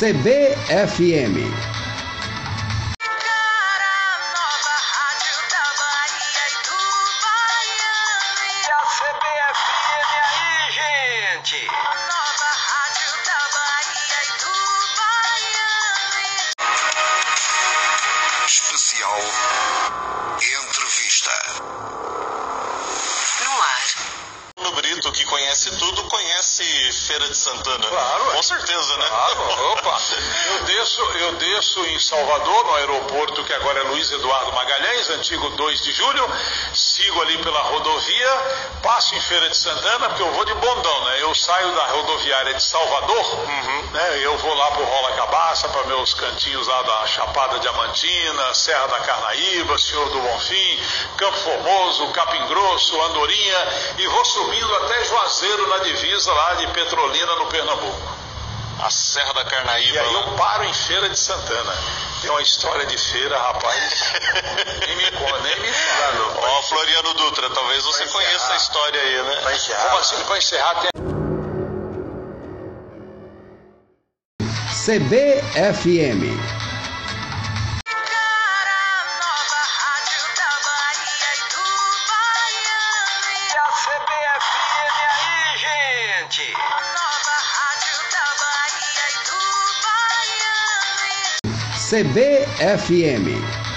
CBFM. Cara nova, rádio da Bahia do Baiano. A CBFM aí, gente? Nova rádio da Bahia do Baiano. Especial Entrevista. No ar. No Brito, que conhece tudo, conhece Feira de Santana. Claro. Com certeza, né? Claro, desço, eu desço em Salvador, no aeroporto que agora é Luiz Eduardo Magalhães, antigo 2 de julho, sigo ali pela rodovia, passo em Feira de Santana, porque eu vou de bondão, né? Eu saio da rodoviária de Salvador, né? Eu vou lá pro Rola Cabaça, para meus cantinhos lá da Chapada Diamantina, Serra da Carnaíba, Senhor do Bonfim, Campo Formoso, Capim Grosso, Andorinha, e vou subindo até Juazeiro na divisa lá de Petrolina, no Pernambuco. A Serra da E Carnaíba. aí eu paro em Feira de Santana. Tem uma história de feira, rapaz. nem me conta, nem me fala. Ó, Floriano Dutra, talvez você Pra conheça encerrar. a história aí, né? Como assim, para encerrar, tem CBFM. Cara CBFM.